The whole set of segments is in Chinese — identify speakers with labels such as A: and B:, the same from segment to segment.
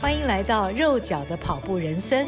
A: 欢迎来到肉脚的跑步人生。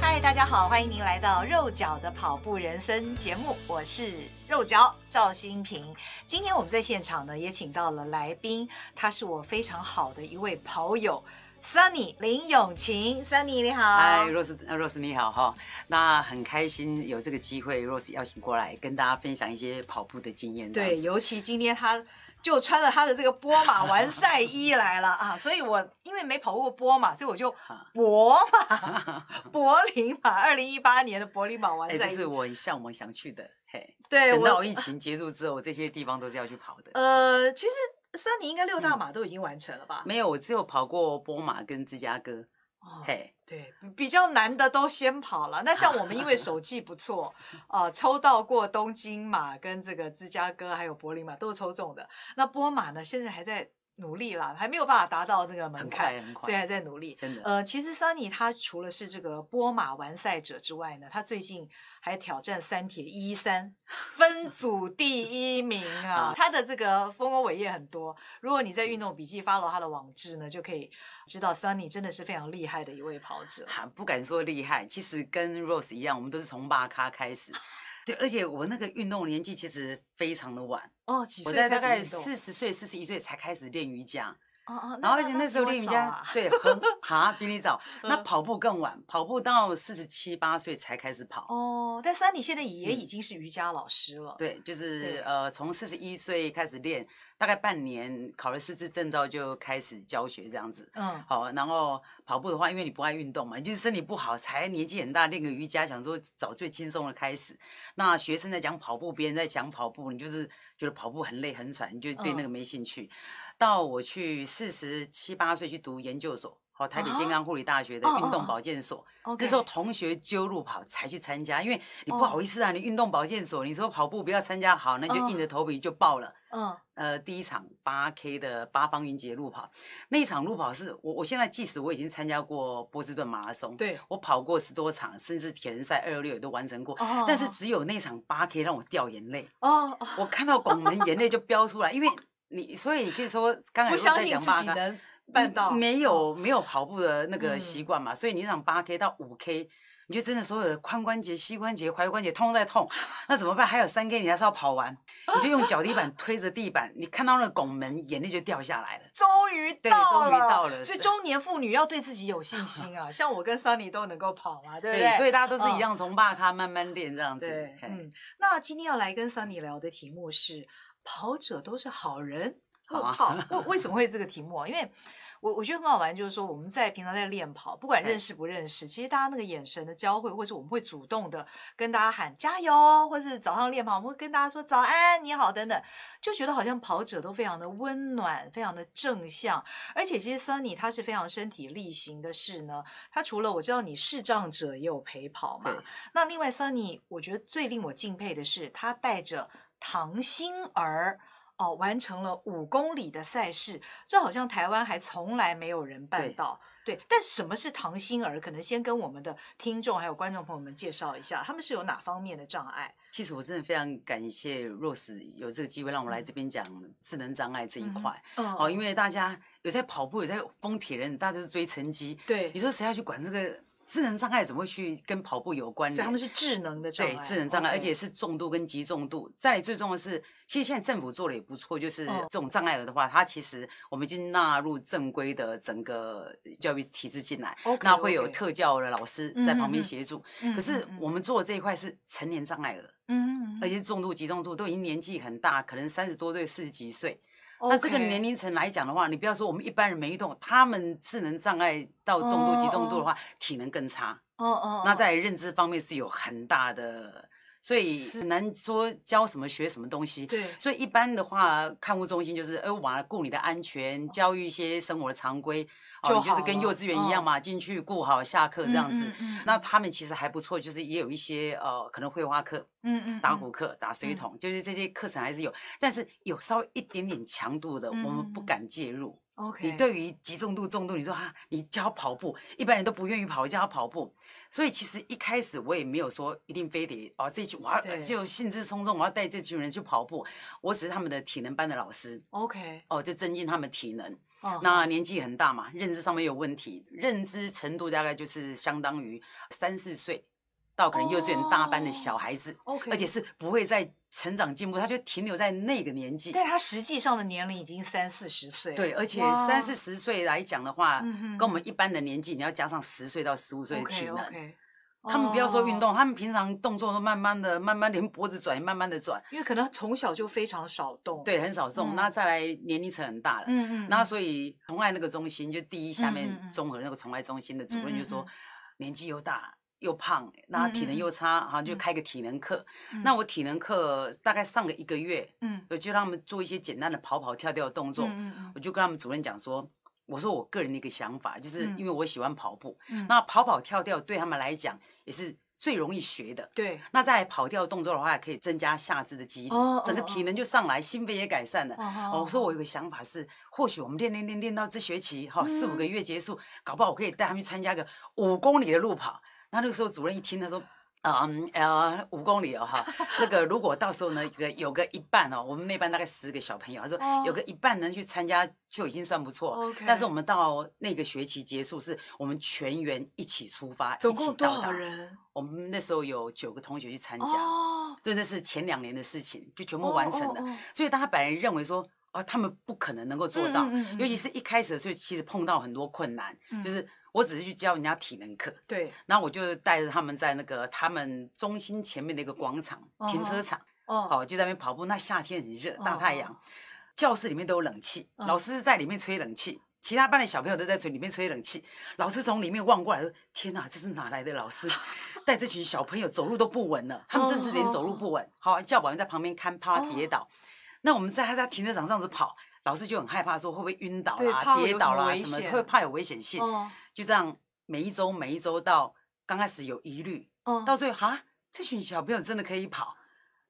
A: 嗨，大家好，欢迎您来到肉脚的跑步人生节目，我是肉脚赵新平。今天我们在现场呢，也请到了来宾，他是我非常好的一位跑友。Sunny 林永晴，Sunny 你好，
B: 嗨，Rose，Rose 你好哈，那很开心有这个机会，Rose 邀请过来跟大家分享一些跑步的经验。
A: 对，尤其今天他就穿着他的这个波马完赛衣来了啊，所以我因为没跑过波马，所以我就柏马 柏林马，二零一八年的柏林马完赛衣，
B: 这是我很向往想去的，嘿，
A: 对，
B: 等到疫情结束之后，这些地方都是要去跑的。
A: 呃，其实。三你应该六大马都已经完成了吧？
B: 嗯、没有，我只有跑过波马跟芝加哥。哦，嘿，
A: 对，比较难的都先跑了。那像我们因为手气不错，呃，抽到过东京马跟这个芝加哥还有柏林马都是抽中的。那波马呢，现在还在。努力啦，还没有办法达到那个门槛，所以还在努力。
B: 真的，
A: 呃，其实 Sunny 他除了是这个波马完赛者之外呢，他最近还挑战三铁一三分组第一名 啊！他的这个丰功伟业很多。如果你在运动笔记 follow 他的网志呢，就可以知道 Sunny 真的是非常厉害的一位跑者。
B: 哈，不敢说厉害，其实跟 Rose 一样，我们都是从巴咖开始。对，而且我那个运动年纪其实非常的晚
A: 哦，几岁？
B: 我在大概四十岁、四十一岁才开始练瑜伽
A: 哦哦，
B: 然后而且那时候练瑜伽，啊、对，很 哈比你早。那跑步更晚，跑步到四十七八岁才开始跑
A: 哦。但是你现在也已经是瑜伽老师了，
B: 嗯、对，就是呃，从四十一岁开始练。大概半年考了师资证照就开始教学这样子，嗯，好，然后跑步的话，因为你不爱运动嘛，你就是身体不好，才年纪很大练个瑜伽，想说找最轻松的开始。那学生在讲跑步，别人在讲跑步，你就是觉得跑步很累很喘，你就对那个没兴趣。嗯、到我去四十七八岁去读研究所。哦，台北健康护理大学的运动保健所，那时候同学揪路跑才去参加，因为你不好意思啊，你运动保健所，你说跑步不要参加，好，那就硬着头皮就报了。嗯，呃，第一场八 K 的八方云集路跑，那一场路跑是我，我现在即使我已经参加过波士顿马拉松，对，我跑过十多场，甚至铁人赛二六六也都完成过，但是只有那场八 K 让我掉眼泪。哦，我看到拱门，眼泪就飙出来，因为你，所以你可以说刚才我在讲八 K。办到没有没有跑步的那个习惯嘛，嗯、所以你想八 K 到五 K，你就真的所有的髋关节、膝关节、踝关节通通在痛，那怎么办？还有三 K 你还是要跑完，你就用脚底板推着地板，你看到那个拱门，眼泪就掉下来了。终于到了，终于到了。所以中年妇女要对自己有信心啊，像我跟 Sunny 都能够跑啊，对不对？对，所以大家都是一样，从八咖慢慢练这样子。
A: 嗯。那今天要来跟 Sunny 聊的题目是：跑者都是好人。好，为 为什么会这个题目啊？因为我我觉得很好玩，就是说我们在平常在练跑，不管认识不认识，其实大家那个眼神的交汇，或是我们会主动的跟大家喊加油，或是早上练跑，我们会跟大家说早安，你好等等，就觉得好像跑者都非常的温暖，非常的正向。而且其实 Sunny 他是非常身体力行的事呢，他除了我知道你视障者也有陪跑嘛，那另外 Sunny 我觉得最令我敬佩的是他带着唐心儿。哦，完成了五公里的赛事，这好像台湾还从来没有人办到。对，但什么是唐心儿？可能先跟我们的听众还有观众朋友们介绍一下，他们是有哪方面的障碍？
B: 其实我真的非常感谢 Rose 有这个机会让我来这边讲智能障碍这一块。嗯，哦，因为大家有在跑步，有在疯铁人，大家都是追成绩。对，你说谁要去管这个？智能障碍怎么会去跟跑步有关联？
A: 所以他们是智能的障碍，
B: 对，智能障碍而且是重度跟极重度。再最重要的是，其实现在政府做的也不错，就是这种障碍儿的话，它其实我们已经纳入正规的整个教育体制进来那会有特教的老师在旁边协助。可是我们做的这一块是成年障碍儿，嗯，而且是重度、极重度，都已经年纪很大，可能三十多岁、四十几岁。那这个年龄层来讲的话，你不要说我们一般人没运动，他们智能障碍到重度、极重度的话，体能更差。哦哦。那在认知方面是有很大的，所以很难说教什么学什么东西。对。所以一般的话，看护中心就是，呃，我来顾你的安全，教育一些生活的常规。就是跟幼稚园一样嘛，进、哦、去顾好下课这样子。嗯嗯嗯、那他们其实还不错，就是也有一些呃，可能绘画课、嗯嗯，打鼓课、打水桶，嗯、就是这些课程还是有，但是有稍微一点点强度的，嗯、我们不敢介入。
A: OK，
B: 你对于极重度、重度，你说哈，你教跑步，一般人都不愿意跑，教他跑步。所以其实一开始我也没有说一定非得哦，这群我要就兴致冲冲，我要带这群人去跑步。我只是他们的体能班的老师。
A: OK，
B: 哦，就增进他们体能。
A: Uh.
B: 那年纪很大嘛，认知上面有问题，认知程度大概就是相当于三四岁到可能幼稚园大班的小孩子。
A: Oh, OK，
B: 而且是不会再成长进步，他就停留在那个年纪。
A: 但他实际上的年龄已经三四十岁。
B: 对，而且三四十岁来讲的话，跟我们一般的年纪，你要加上十岁到十五岁的体能。
A: Okay, okay.
B: 他们不要说运动，他们平常动作都慢慢的、慢慢连脖子转也慢慢的转，
A: 因为可能从小就非常少动。
B: 对，很少动。那再来年龄层很大了，嗯嗯。那所以宠爱那个中心，就第一下面综合那个宠爱中心的主任就说，年纪又大。又胖，那体能又差，然后就开个体能课。那我体能课大概上个一个月，嗯，我就让他们做一些简单的跑跑跳跳的动作。我就跟他们主任讲说，我说我个人的一个想法，就是因为我喜欢跑步，那跑跑跳跳对他们来讲也是最容易学的。
A: 对，
B: 那再来跑跳动作的话，可以增加下肢的肌力，整个体能就上来，心肺也改善了。我说我有个想法是，或许我们练练练练到这学期哈四五个月结束，搞不好我可以带他们去参加个五公里的路跑。那那个时候主任一听，他说：“嗯呃，五公里哦哈，那个如果到时候呢，有个有个一半哦，我们那班大概十个小朋友，他说有个一半能去参加就已经算不错。OK，但是我们到那个学期结束，是我们全员一起出发，
A: 总共多少人？
B: 我们那时候有九个同学去参加，所以那是前两年的事情，就全部完成了。所以大家本来认为说，哦，他们不可能能够做到，尤其是一开始的时候，其实碰到很多困难，就是。”我只是去教人家体能课，
A: 对，
B: 然后我就带着他们在那个他们中心前面的一个广场停车场，哦，就在那边跑步。那夏天很热，大太阳，教室里面都有冷气，老师在里面吹冷气，其他班的小朋友都在吹里面吹冷气。老师从里面望过来说：“天哪，这是哪来的老师？带这群小朋友走路都不稳了，他们真是连走路不稳。”好，教保员在旁边看，怕他跌倒。那我们在他在停车场这样子跑，老师就很害怕，说会不会晕倒啦、跌倒啦什么，会怕有危险性。就这样，每一周每一周到刚开始有疑虑，哦，到最后啊，这群小朋友真的可以跑，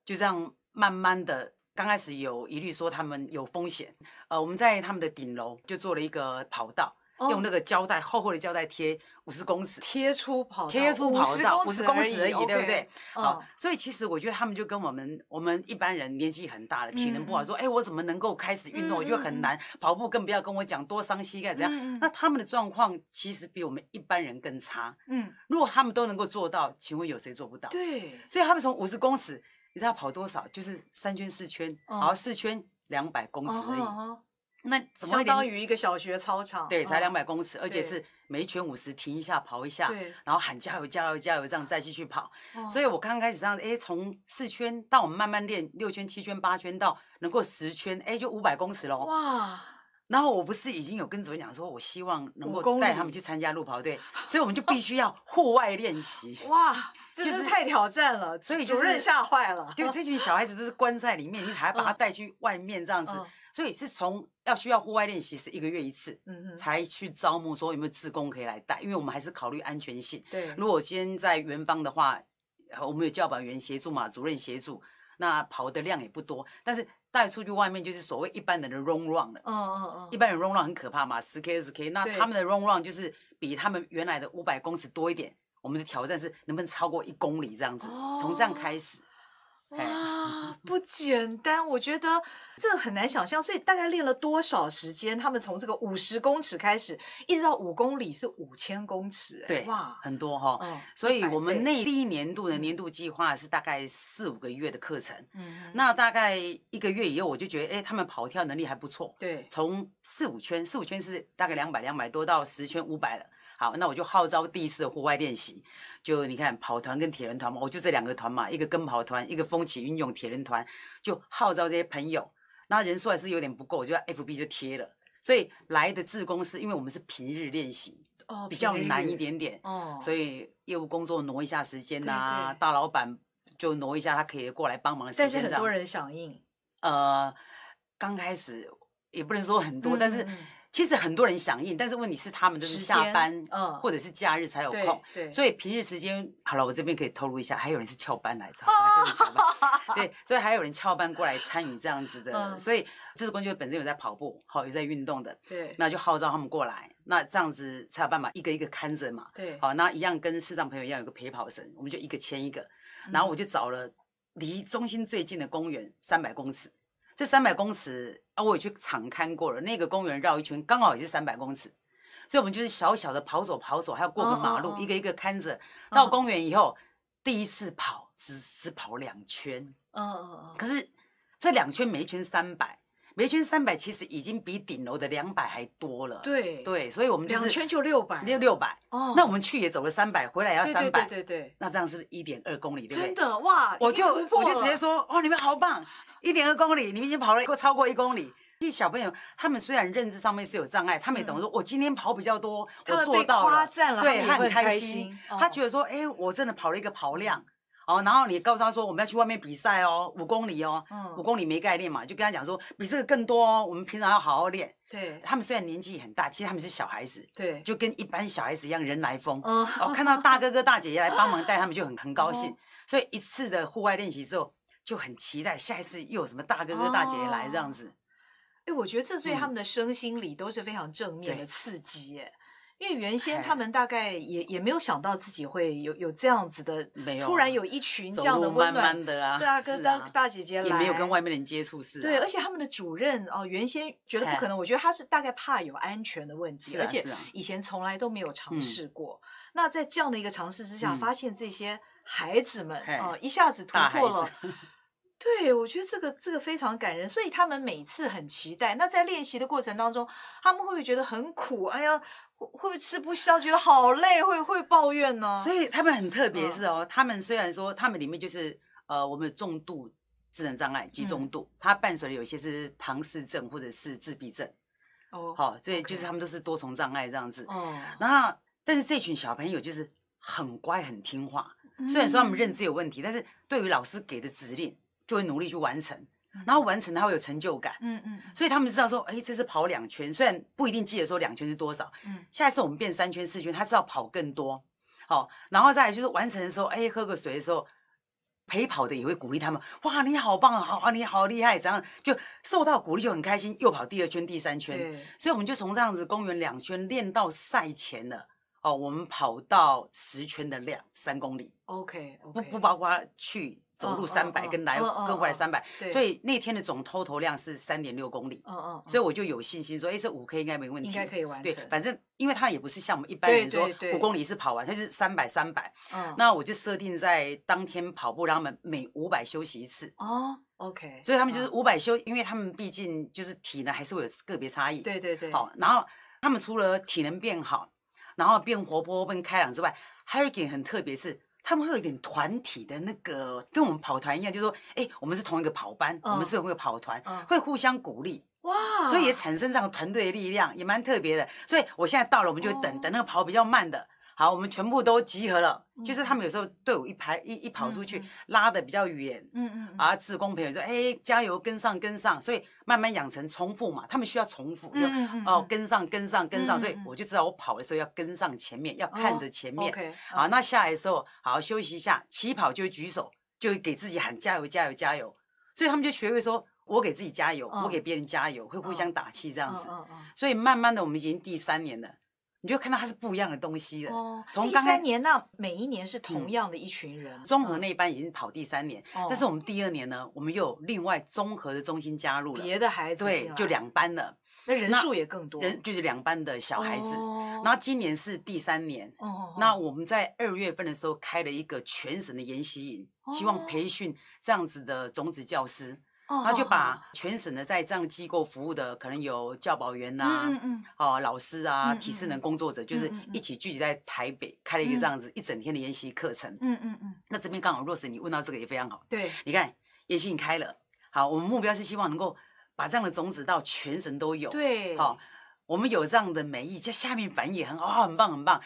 B: 就这样慢慢的，刚开始有疑虑说他们有风险，呃，我们在他们的顶楼就做了一个跑道。用那个胶带厚厚的胶带贴五十公尺，
A: 贴出跑道，
B: 贴出跑道五十公尺而已，对不对？
A: 好，
B: 哦，所以其实我觉得他们就跟我们我们一般人年纪很大了，体能不好，说哎，我怎么能够开始运动？我觉得很难，跑步更不要跟我讲多伤膝盖怎样。那他们的状况其实比我们一般人更差。嗯，如果他们都能够做到，请问有谁做不到？
A: 对，
B: 所以他们从五十公尺，你知道跑多少？就是三圈四圈，好，四圈两百公尺而已。那怎么
A: 相当于一个小学操场？
B: 对，才两百公尺，而且是每一圈五十，停一下跑一下，然后喊加油加油加油，这样再继续跑。所以我刚开始这样，哎，从四圈到我们慢慢练六圈、七圈、八圈，到能够十圈，哎，就五百公尺喽。哇！然后我不是已经有跟主任讲说，我希望能够带他们去参加路跑队，所以我们就必须要户外练习。
A: 哇，真是太挑战了，所以主任吓坏了。
B: 对，这群小孩子都是关在里面，你还要把他带去外面这样子。所以是从要需要户外练习是一个月一次，嗯哼，才去招募说有没有志工可以来带，因为我们还是考虑安全性。对，如果先在园方的话，我们有教保员协助嘛，主任协助，那跑的量也不多，但是带出去外面就是所谓一般人的 run run 了。嗯嗯嗯，一般人 run run 很可怕嘛，十 k 二十 k，那他们的 run run 就是比他们原来的五百公尺多一点。我们的挑战是能不能超过一公里这样子，从这样开始。
A: 哇，不简单！我觉得这很难想象，所以大概练了多少时间？他们从这个五十公尺开始，一直到五公里是五千公尺，
B: 对，哇，很多哈。嗯，所以我们那第一年度的年度计划是大概四五个月的课程。嗯，那大概一个月以后，我就觉得，哎，他们跑跳能力还不错。对，从四五圈，四五圈是大概两百两百多到十圈五百了。好，那我就号召第一次的户外练习，就你看跑团跟铁人团嘛，我就这两个团嘛，一个跟跑团，一个风起云涌铁人团，就号召这些朋友，那人数还是有点不够，我就 FB 就贴了，所以来的志工是因为我们是平日练习，哦，比较难一点点，哦，所以业务工作挪一下时间呐、啊，对对大老板就挪一下，他可以过来帮忙时间，
A: 但是很多人响应，
B: 呃，刚开始也不能说很多，嗯、但是。其实很多人响应，但是问题是他们都是下班，嗯，或者是假日才有空，对，所以平日时间好了，我这边可以透露一下，还有人是翘班来的，对，所以还有人翘班过来参与这样子的，所以这个工作本身有在跑步，好有在运动的，对，那就号召他们过来，那这样子才有办法一个一个看着嘛，对，好，那一样跟视障朋友一样有个陪跑绳，我们就一个牵一个，然后我就找了离中心最近的公园三百公尺。这三百公尺啊，我也去场看过了。那个公园绕一圈，刚好也是三百公尺，所以我们就是小小的跑走跑走，还要过个马路，一个一个看着。到公园以后，第一次跑只只跑两圈，嗯嗯嗯。可是这两圈每一圈三百，每一圈三百，其实已经比顶楼的两百还多了。对对，所以我们就是
A: 两圈就六百，
B: 六六百。哦，那我们去也走了三百，回来也要三百，
A: 对对对。
B: 那这样是不是一点二公里？对不对？
A: 真的哇！
B: 我就我就直接说，哦，你们好棒。一点二公里，你们已经跑了超过一公里。这些小朋友，他们虽然认知上面是有障碍，他们也懂说，我今天跑比较多，我做到了，对，他很开心。他觉得说，哎，我真的跑了一个跑量哦。然后你告诉他说，我们要去外面比赛哦，五公里哦，五公里没概念嘛，就跟他讲说，比这个更多哦。我们平常要好好练。对，他们虽然年纪很大，其实他们是小孩子，对，就跟一般小孩子一样，人来疯。哦，看到大哥哥大姐姐来帮忙带他们，就很很高兴。所以一次的户外练习之后。就很期待下一次又有什么大哥哥大姐姐来这样子，
A: 哎，我觉得这对他们的身心里都是非常正面的刺激耶。因为原先他们大概也也没有想到自己会有有这样子的，没有突然有一群这样的温暖的啊，对啊，跟大大姐姐来，
B: 也没有跟外面人接触是。
A: 对，而且他们的主任哦，原先觉得不可能，我觉得他是大概怕有安全的问题，而且以前从来都没有尝试过。那在这样的一个尝试之下，发现这些孩子们啊，一下子突破了。对，我觉得这个这个非常感人，所以他们每次很期待。那在练习的过程当中，他们会不会觉得很苦？哎呀，会会不会吃不消，觉得好累，会会抱怨呢？
B: 所以他们很特别是哦，他们虽然说他们里面就是呃，我们有重度智能障碍，集中度，它伴随的有些是唐氏症或者是自闭症。哦，好，所以就是他们都是多重障碍这样子。哦，然后但是这群小朋友就是很乖很听话，虽然说他们认知有问题，但是对于老师给的指令。就会努力去完成，然后完成他会有成就感，嗯嗯，所以他们知道说，哎，这次跑两圈，虽然不一定记得说两圈是多少，嗯，下一次我们变三圈四圈，他知道跑更多，好，然后再来就是完成的时候，哎，喝个水的时候，陪跑的也会鼓励他们，哇，你好棒啊，好啊，你好厉害，这样就受到鼓励就很开心，又跑第二圈、第三圈，对，所以我们就从这样子公园两圈练到赛前了，哦，我们跑到十圈的量三公里
A: ，OK，
B: 不不包括去。走路三百，跟来跟回来三百，所以那天的总 total 量是三点六公里。嗯嗯，所以我就有信心说，哎，这五 K 应该没问题，
A: 应该可以完成。
B: 对，反正因为他也不是像我们一般人说五公里是跑完，他是三百三百。嗯，那我就设定在当天跑步，让他们每五百休息一次。
A: 哦，OK。
B: 所以他们就是五百休，因为他们毕竟就是体能还是会有个别差异。
A: 对对对。
B: 好，然后他们除了体能变好，然后变活泼、变开朗之外，还有一点很特别是。他们会有一点团体的那个，跟我们跑团一样，就是说，哎，我们是同一个跑班，我们是同一个跑团，会互相鼓励，哇，所以也产生这样团队的力量，也蛮特别的。所以我现在到了，我们就等等那个跑比较慢的。好，我们全部都集合了。就是他们有时候队伍一排一一跑出去，拉的比较远，嗯嗯，啊，志工朋友说，哎，加油，跟上跟上，所以慢慢养成重复嘛。他们需要重复，就哦，跟上跟上跟上，所以我就知道我跑的时候要跟上前面，要看着前面。好，那下来的时候好好休息一下，起跑就会举手，就会给自己喊加油加油加油。所以他们就学会说，我给自己加油，我给别人加油，会互相打气这样子。所以慢慢的，我们已经第三年了。你就看到它是不一样的东西了。哦，
A: 从第三年那每一年是同样的一群人。
B: 综合那一班已经跑第三年，但是我们第二年呢，我们又有另外综合的中心加入了。
A: 别的孩子
B: 对，就两班了，
A: 那人数也更多。
B: 人就是两班的小孩子。然后今年是第三年。哦。那我们在二月份的时候开了一个全省的研习营，希望培训这样子的种子教师。他就把全省的在这样机构服务的，可能有教保员呐，哦，老师啊，体适能工作者，就是一起聚集在台北开了一个这样子一整天的研习课程。嗯嗯嗯。那这边刚好 Rose，你问到这个也非常好。对。你看研习你开了，好，我们目标是希望能够把这样的种子到全省都有。对。好，我们有这样的美意，在下面反应也很好，很棒很棒。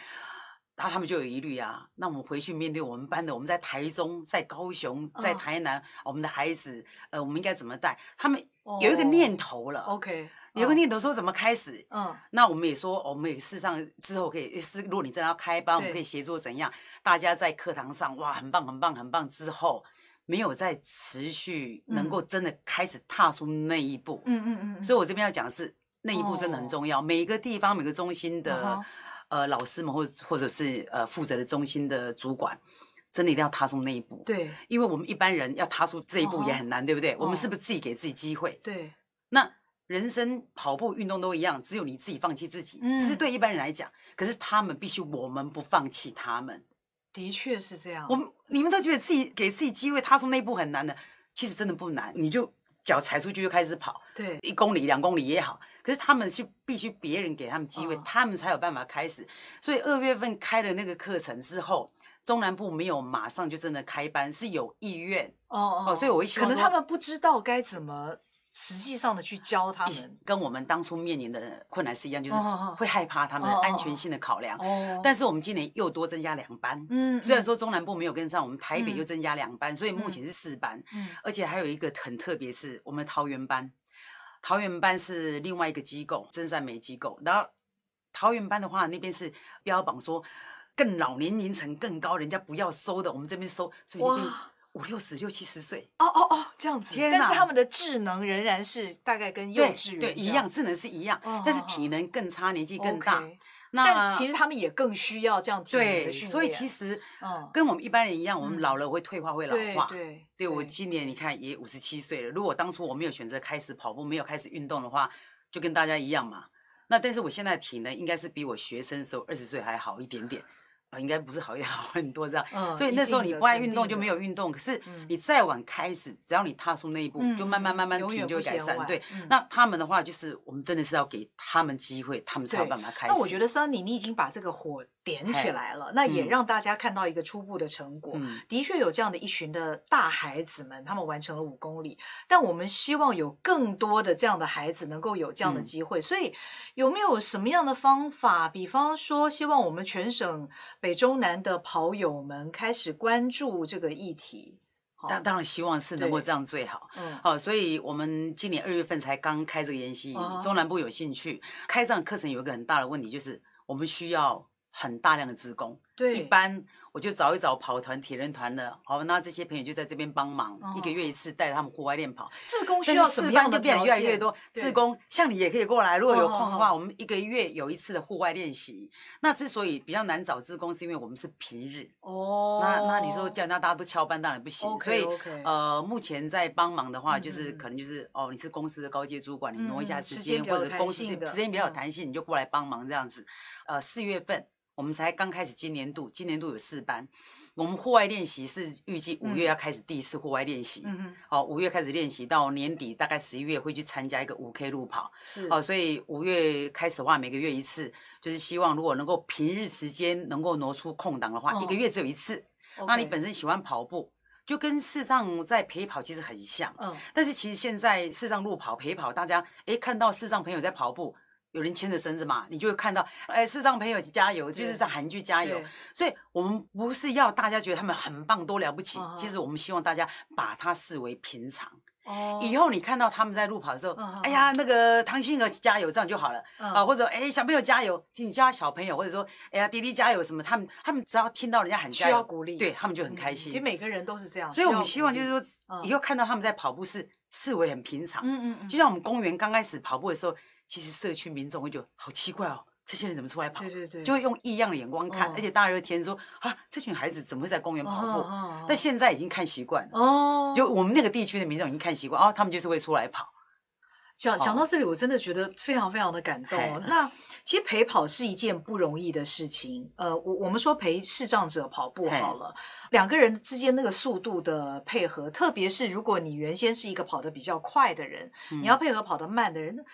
B: 然后他们就有疑虑啊。那我们回去面对我们班的，我们在台中、在高雄、在台南，我们的孩子，呃，我们应该怎么带？他们有一个念头了。
A: OK，
B: 有个念头说怎么开始？嗯，那我们也说，我们也事实上之后可以是，如果你真的要开班，我们可以协作怎样？大家在课堂上哇，很棒，很棒，很棒。之后没有再持续能够真的开始踏出那一步。嗯嗯嗯。所以我这边要讲的是那一步真的很重要。每个地方每个中心的。呃，老师们或或者是呃负责的中心的主管，真的一定要踏出那一步。
A: 对，
B: 因为我们一般人要踏出这一步也很难，对不对？我们是不是自己给自己机会？
A: 对。
B: 那人生跑步运动都一样，只有你自己放弃自己，这是对一般人来讲。可是他们必须我们不放弃他们。
A: 的确是这样。
B: 我们你们都觉得自己给自己机会踏出那一步很难的，其实真的不难，你就。脚踩出去就开始跑，
A: 对，
B: 一公里、两公里也好。可是他们是必须别人给他们机会，哦、他们才有办法开始。所以二月份开了那个课程之后，中南部没有马上就真的开班，是有意愿哦，哦，哦，所以我会希望
A: 可能他们不知道该怎么实际上的去教他们，
B: 跟我们当初面临的困难是一样，就是会害怕他们的安全性的考量。哦，哦，但是我们今年又多增加两班，嗯，虽然说中南部没有跟上，我们台北又增加两班，嗯、所以目前是四班，嗯，而且还有一个很特别，是我们桃园班，桃园班是另外一个机构，真善美机构，然后桃园班的话，那边是标榜说更老年龄层更高，人家不要收的，我们这边收，所以那边。五六十、六七十岁，
A: 哦哦哦，这样子。天哪！但是他们的智能仍然是大概跟幼稚园
B: 对，对一样，智能是一样，但是体能更差，年纪更大。
A: 那但其实他们也更需要这样体能的训练。
B: 所以其实，跟我们一般人一样，我们老了会退化，会老化。
A: 对
B: 对，我今年你看也五十七岁了。如果当初我没有选择开始跑步，没有开始运动的话，就跟大家一样嘛。那但是我现在的体能应该是比我学生时候二十岁还好一点点。啊，应该不是好一点，好很多这样。嗯，所以那时候你不爱运动就没有运动。可是你再晚开始，只要你踏出那一步，就慢慢慢慢体就会改善。对，那他们的话就是，我们真的是要给他们机会，他们才有办法开始。
A: 那我觉得 Sunny，你已经把这个火点起来了，那也让大家看到一个初步的成果。的确有这样的一群的大孩子们，他们完成了五公里。但我们希望有更多的这样的孩子能够有这样的机会。所以有没有什么样的方法？比方说，希望我们全省。北中南的跑友们开始关注这个议题，
B: 当当然希望是能够这样最好。嗯，好，所以我们今年二月份才刚开这个研习营，中南部有兴趣开这样课程，有一个很大的问题，就是我们需要很大量的职工。对，一般。我就找一找跑团、铁人团的，好，那这些朋友就在这边帮忙，一个月一次带他们户外练跑。
A: 志工需要什么样的？就变得越来越多。志工像你也可以过来，如果有空的话，我们一个月有一次的户外练习。那之所以比较难找志工，是因为我们是平日。哦。那那你说叫那大家都翘班，当然不行。所以呃，目前在帮忙的话，就是可能就是哦，你是公司的高阶主管，你挪一下时间，或者公司时间比较有弹性，你就过来帮忙这样子。呃，四月份。我们才刚开始今年度，今年度有四班。我们户外练习是预计五月要开始第一次户外练习。嗯哼。好，五月开始练习，到年底大概十一月会去参加一个五 K 路跑。是。好，所以五月开始的话，每个月一次，就是希望如果能够平日时间能够挪出空档的话，一个月只有一次。那你本身喜欢跑步，就跟视障在陪跑其实很像。嗯。但是其实现在视障路跑陪跑，大家哎看到视障朋友在跑步。有人牵着绳子嘛，你就会看到，哎，是让朋友加油，就是在韩剧加油。所以，我们不是要大家觉得他们很棒、多了不起。其实，我们希望大家把它视为平常。哦。以后你看到他们在路跑的时候，哎呀，那个唐心儿加油，这样就好了。啊，或者哎，小朋友加油，你叫他小朋友，或者说，哎呀，弟弟加油什么，他们他们只要听到人家喊加油，需要鼓励，对他们就很开心。其实每个人都是这样。
B: 所以我们希望就是说，以后看到他们在跑步是视为很平常。嗯嗯。就像我们公园刚开始跑步的时候。其实社区民众会觉得好奇怪哦，这些人怎么出来跑？对对对，就会用异样的眼光看，而且大热天说啊，这群孩子怎么会在公园跑步？但现在已经看习惯了哦，就我们那个地区的民众已经看习惯哦，他们就是会出来跑。
A: 讲讲到这里，我真的觉得非常非常的感动。那其实陪跑是一件不容易的事情。呃，我我们说陪视障者跑步好了，两个人之间那个速度的配合，特别是如果你原先是一个跑得比较快的人，你要配合跑得慢的人。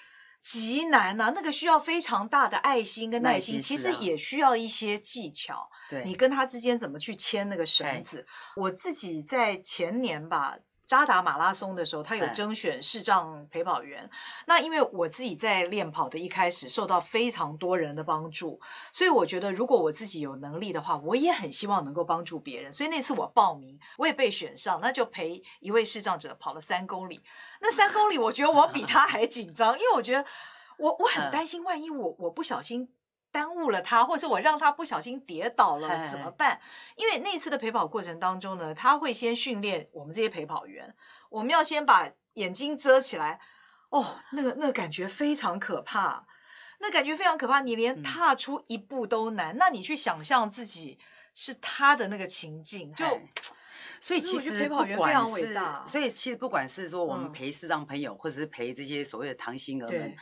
A: 极难呐、啊，那个需要非常大的爱心跟耐心，其实也需要一些技巧。对，你跟他之间怎么去牵那个绳子？我自己在前年吧。渣打马拉松的时候，他有征选视障陪跑员。那因为我自己在练跑的一开始受到非常多人的帮助，所以我觉得如果我自己有能力的话，我也很希望能够帮助别人。所以那次我报名，我也被选上，那就陪一位视障者跑了三公里。那三公里，我觉得我比他还紧张，因为我觉得我我很担心，万一我我不小心。耽误了他，或是我让他不小心跌倒了怎么办？因为那次的陪跑过程当中呢，他会先训练我们这些陪跑员，我们要先把眼睛遮起来。哦，那个那个感觉非常可怕，那感觉非常可怕，你连踏出一步都难。嗯、那你去想象自己是他的那个情境，就
B: 所以其实陪跑员非常伟大。所以其实不管是说我们陪视障朋友，嗯、或者是陪这些所谓的唐星儿们，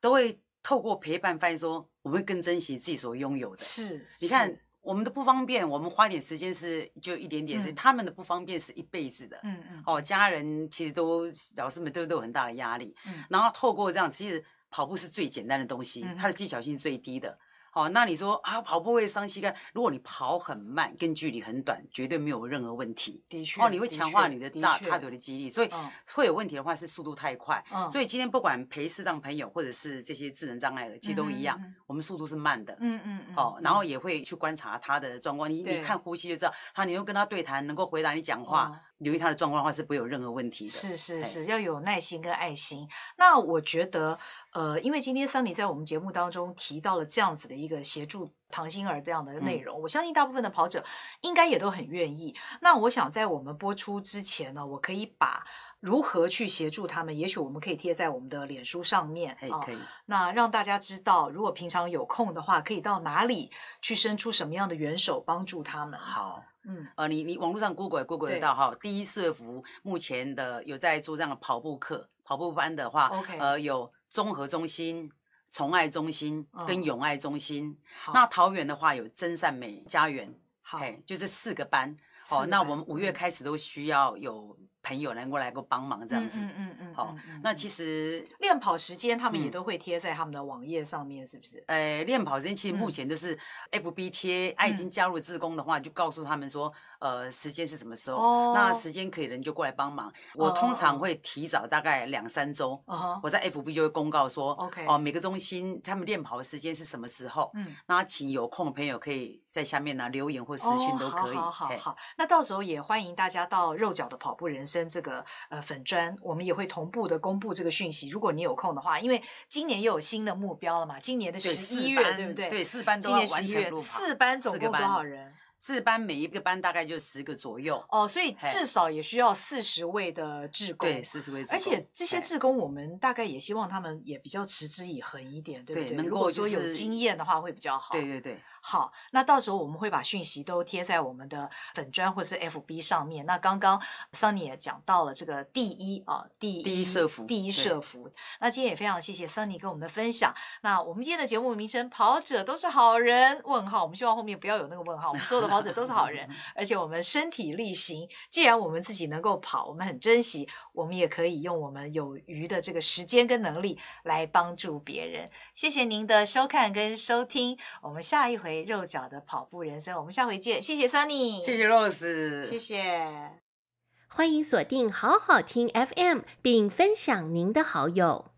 B: 都会。透过陪伴，发现说我们会更珍惜自己所拥有的。是，你看我们的不方便，我们花点时间是就一点点，是他们的不方便是一辈子的。嗯嗯。哦，家人其实都老师们都都有很大的压力。嗯。然后透过这样，其实跑步是最简单的东西，它的技巧性最低的。哦，那你说啊，跑步会伤膝盖。如果你跑很慢，跟距离很短，绝对没有任何问题。的确，哦，你会强化你的大大腿的肌力。所以会有问题的话是速度太快。所以今天不管陪视障朋友或者是这些智能障碍的，其实都一样，我们速度是慢的。嗯嗯嗯。哦，然后也会去观察他的状况。你你看呼吸就知道，他你又跟他对谈，能够回答你讲话。留意他的状况的话，是不会有任何问题的。
A: 是是是，要有耐心跟爱心。那我觉得，呃，因为今天 Sunny 在我们节目当中提到了这样子的一个协助唐心儿这样的内容，嗯、我相信大部分的跑者应该也都很愿意。那我想在我们播出之前呢，我可以把如何去协助他们，也许我们可以贴在我们的脸书上面啊，可以。那让大家知道，如果平常有空的话，可以到哪里去伸出什么样的援手帮助他们。
B: 好。嗯，呃，你你网络上 Google 也 Google 得到哈，第一社福目前的有在做这样的跑步课、跑步班的话，Okay. 呃，有综合中心、宠爱中心跟永爱中心。哦、那桃园的话有真善美家园，好，就这四个班。好、哦，那我们五月开始都需要有。朋友能够来个帮忙这样子，嗯嗯嗯，好，那其实
A: 练跑时间他们也都会贴在他们的网页上面，是不是？
B: 呃，练跑时间其实目前都是 FB 贴，啊，已经加入自工的话，就告诉他们说，呃，时间是什么时候？那时间可以人就过来帮忙。我通常会提早大概两三周，我在 FB 就会公告说，OK，哦，每个中心他们练跑的时间是什么时候？嗯，那请有空的朋友可以在下面呢留言或私讯都可以。
A: 好好好，那到时候也欢迎大家到肉脚的跑步人生。这个呃粉砖，我们也会同步的公布这个讯息。如果你有空的话，因为今年又有新的目标了嘛，今年的十一月，对不对？
B: 对，四班都要完成路跑。
A: 四班总共多少人？
B: 四班每一个班大概就十个左右
A: 哦，所以至少也需要四十位的志工，
B: 对，四十位志工。
A: 而且这些志工，我们大概也希望他们也比较持之以恒一点，对不对？如果说有经验的话，会比较好。
B: 对对对。
A: 好，那到时候我们会把讯息都贴在我们的粉砖或是 FB 上面。那刚刚 Sunny 也讲到了这个第一啊，第一
B: 第一社服，
A: 第一社服。那今天也非常谢谢 Sunny 跟我们的分享。那我们今天的节目名称“跑者都是好人”问号，我们希望后面不要有那个问号，我们所有的跑者都是好人，而且我们身体力行。既然我们自己能够跑，我们很珍惜，我们也可以用我们有余的这个时间跟能力来帮助别人。谢谢您的收看跟收听，我们下一回。肉脚的跑步人生，我们下回见。谢谢 Sunny，
B: 谢谢 Rose，
A: 谢谢。
C: 欢迎锁定好好听 FM，并分享您的好友。